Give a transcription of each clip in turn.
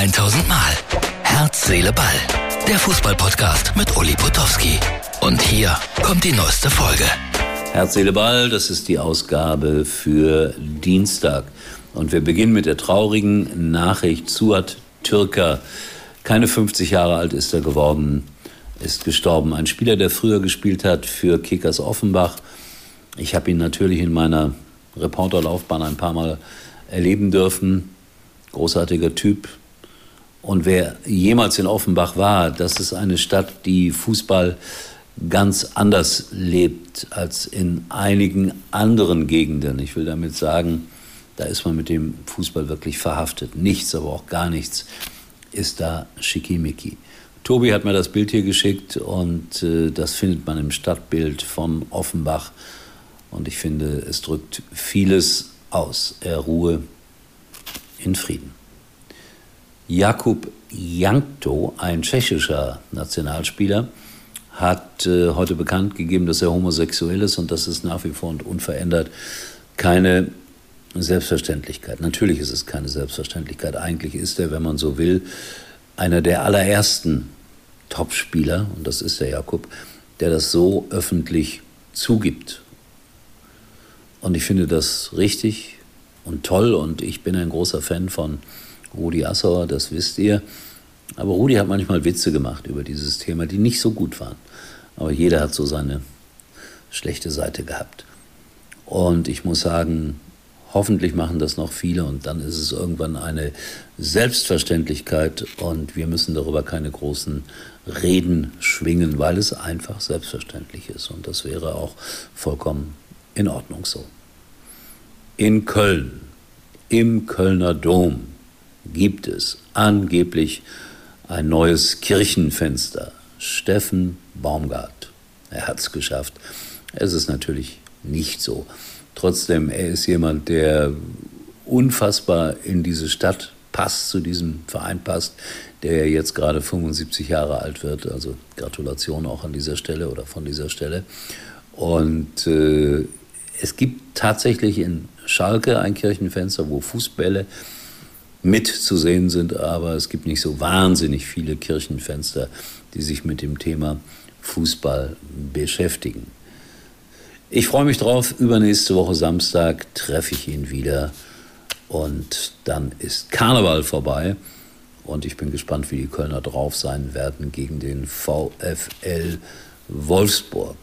1000 Mal. Herz, Seele, Ball. Der Fußballpodcast mit Uli Potowski. Und hier kommt die neueste Folge. Herz, Seele, Ball, das ist die Ausgabe für Dienstag. Und wir beginnen mit der traurigen Nachricht. Suat Türker, keine 50 Jahre alt ist er geworden, ist gestorben. Ein Spieler, der früher gespielt hat für Kickers Offenbach. Ich habe ihn natürlich in meiner Reporterlaufbahn ein paar Mal erleben dürfen. Großartiger Typ. Und wer jemals in Offenbach war, das ist eine Stadt, die Fußball ganz anders lebt als in einigen anderen Gegenden. Ich will damit sagen, da ist man mit dem Fußball wirklich verhaftet. Nichts, aber auch gar nichts ist da schickimicki. Tobi hat mir das Bild hier geschickt und äh, das findet man im Stadtbild von Offenbach. Und ich finde, es drückt vieles aus. Er ruhe in Frieden. Jakub Jankto, ein tschechischer Nationalspieler, hat äh, heute bekannt gegeben, dass er homosexuell ist und das ist nach wie vor und unverändert keine Selbstverständlichkeit. Natürlich ist es keine Selbstverständlichkeit. Eigentlich ist er, wenn man so will, einer der allerersten Topspieler, und das ist der Jakob, der das so öffentlich zugibt. Und ich finde das richtig und toll und ich bin ein großer Fan von Rudi Assauer, das wisst ihr. Aber Rudi hat manchmal Witze gemacht über dieses Thema, die nicht so gut waren. Aber jeder hat so seine schlechte Seite gehabt. Und ich muss sagen, hoffentlich machen das noch viele und dann ist es irgendwann eine Selbstverständlichkeit und wir müssen darüber keine großen Reden schwingen, weil es einfach selbstverständlich ist. Und das wäre auch vollkommen in Ordnung so. In Köln, im Kölner Dom, gibt es angeblich ein neues Kirchenfenster. Steffen Baumgart. Er hat es geschafft. Es ist natürlich nicht so. Trotzdem, er ist jemand, der unfassbar in diese Stadt passt, zu diesem Verein passt, der jetzt gerade 75 Jahre alt wird. Also Gratulation auch an dieser Stelle oder von dieser Stelle. Und äh, es gibt tatsächlich in Schalke ein Kirchenfenster, wo Fußbälle mit zu sehen sind, aber es gibt nicht so wahnsinnig viele Kirchenfenster, die sich mit dem Thema Fußball beschäftigen. Ich freue mich drauf. Übernächste Woche Samstag treffe ich ihn wieder. Und dann ist Karneval vorbei. Und ich bin gespannt, wie die Kölner drauf sein werden gegen den VfL Wolfsburg.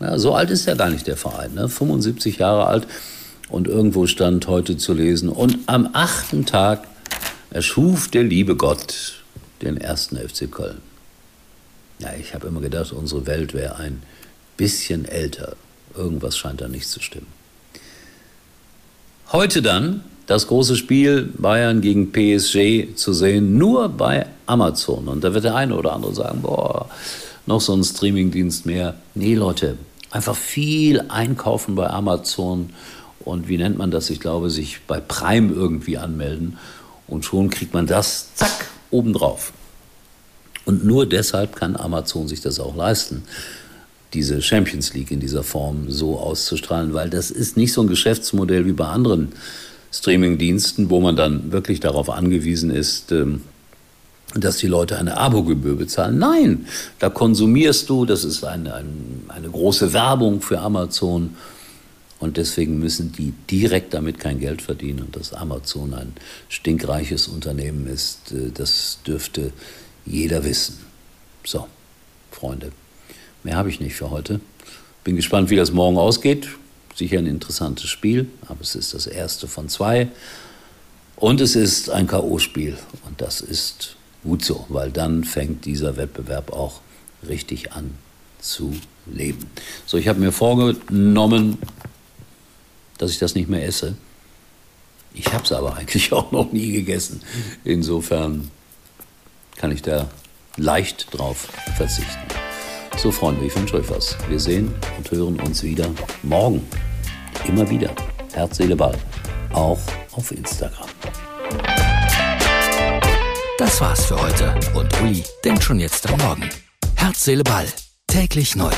Ja, so alt ist ja gar nicht der Verein, ne? 75 Jahre alt. Und irgendwo stand heute zu lesen, und am achten Tag erschuf der liebe Gott den ersten FC Köln. Ja, ich habe immer gedacht, unsere Welt wäre ein bisschen älter. Irgendwas scheint da nicht zu stimmen. Heute dann das große Spiel Bayern gegen PSG zu sehen, nur bei Amazon. Und da wird der eine oder andere sagen, boah, noch so ein Streamingdienst mehr. Nee, Leute, einfach viel einkaufen bei Amazon und wie nennt man das? Ich glaube, sich bei Prime irgendwie anmelden und schon kriegt man das, zack, obendrauf. Und nur deshalb kann Amazon sich das auch leisten, diese Champions League in dieser Form so auszustrahlen, weil das ist nicht so ein Geschäftsmodell wie bei anderen Streaming-Diensten, wo man dann wirklich darauf angewiesen ist, ähm, dass die Leute eine Abogebühr bezahlen. Nein, da konsumierst du, das ist eine, eine, eine große Werbung für Amazon und deswegen müssen die direkt damit kein Geld verdienen. Und dass Amazon ein stinkreiches Unternehmen ist, äh, das dürfte jeder wissen. So, Freunde, mehr habe ich nicht für heute. Bin gespannt, wie das morgen ausgeht. Sicher ein interessantes Spiel, aber es ist das erste von zwei. Und es ist ein K.O.-Spiel. Und das ist gut so, weil dann fängt dieser Wettbewerb auch richtig an zu leben. So, ich habe mir vorgenommen, dass ich das nicht mehr esse. Ich habe es aber eigentlich auch noch nie gegessen. Insofern kann ich da leicht drauf verzichten. So, Freunde, ich wünsche euch was. Wir sehen und hören uns wieder morgen. Immer wieder. Herz, Seele, Ball. Auch auf Instagram. Das war's für heute. Und Uli denkt schon jetzt am Morgen. Herz, Seele, Ball. Täglich neu.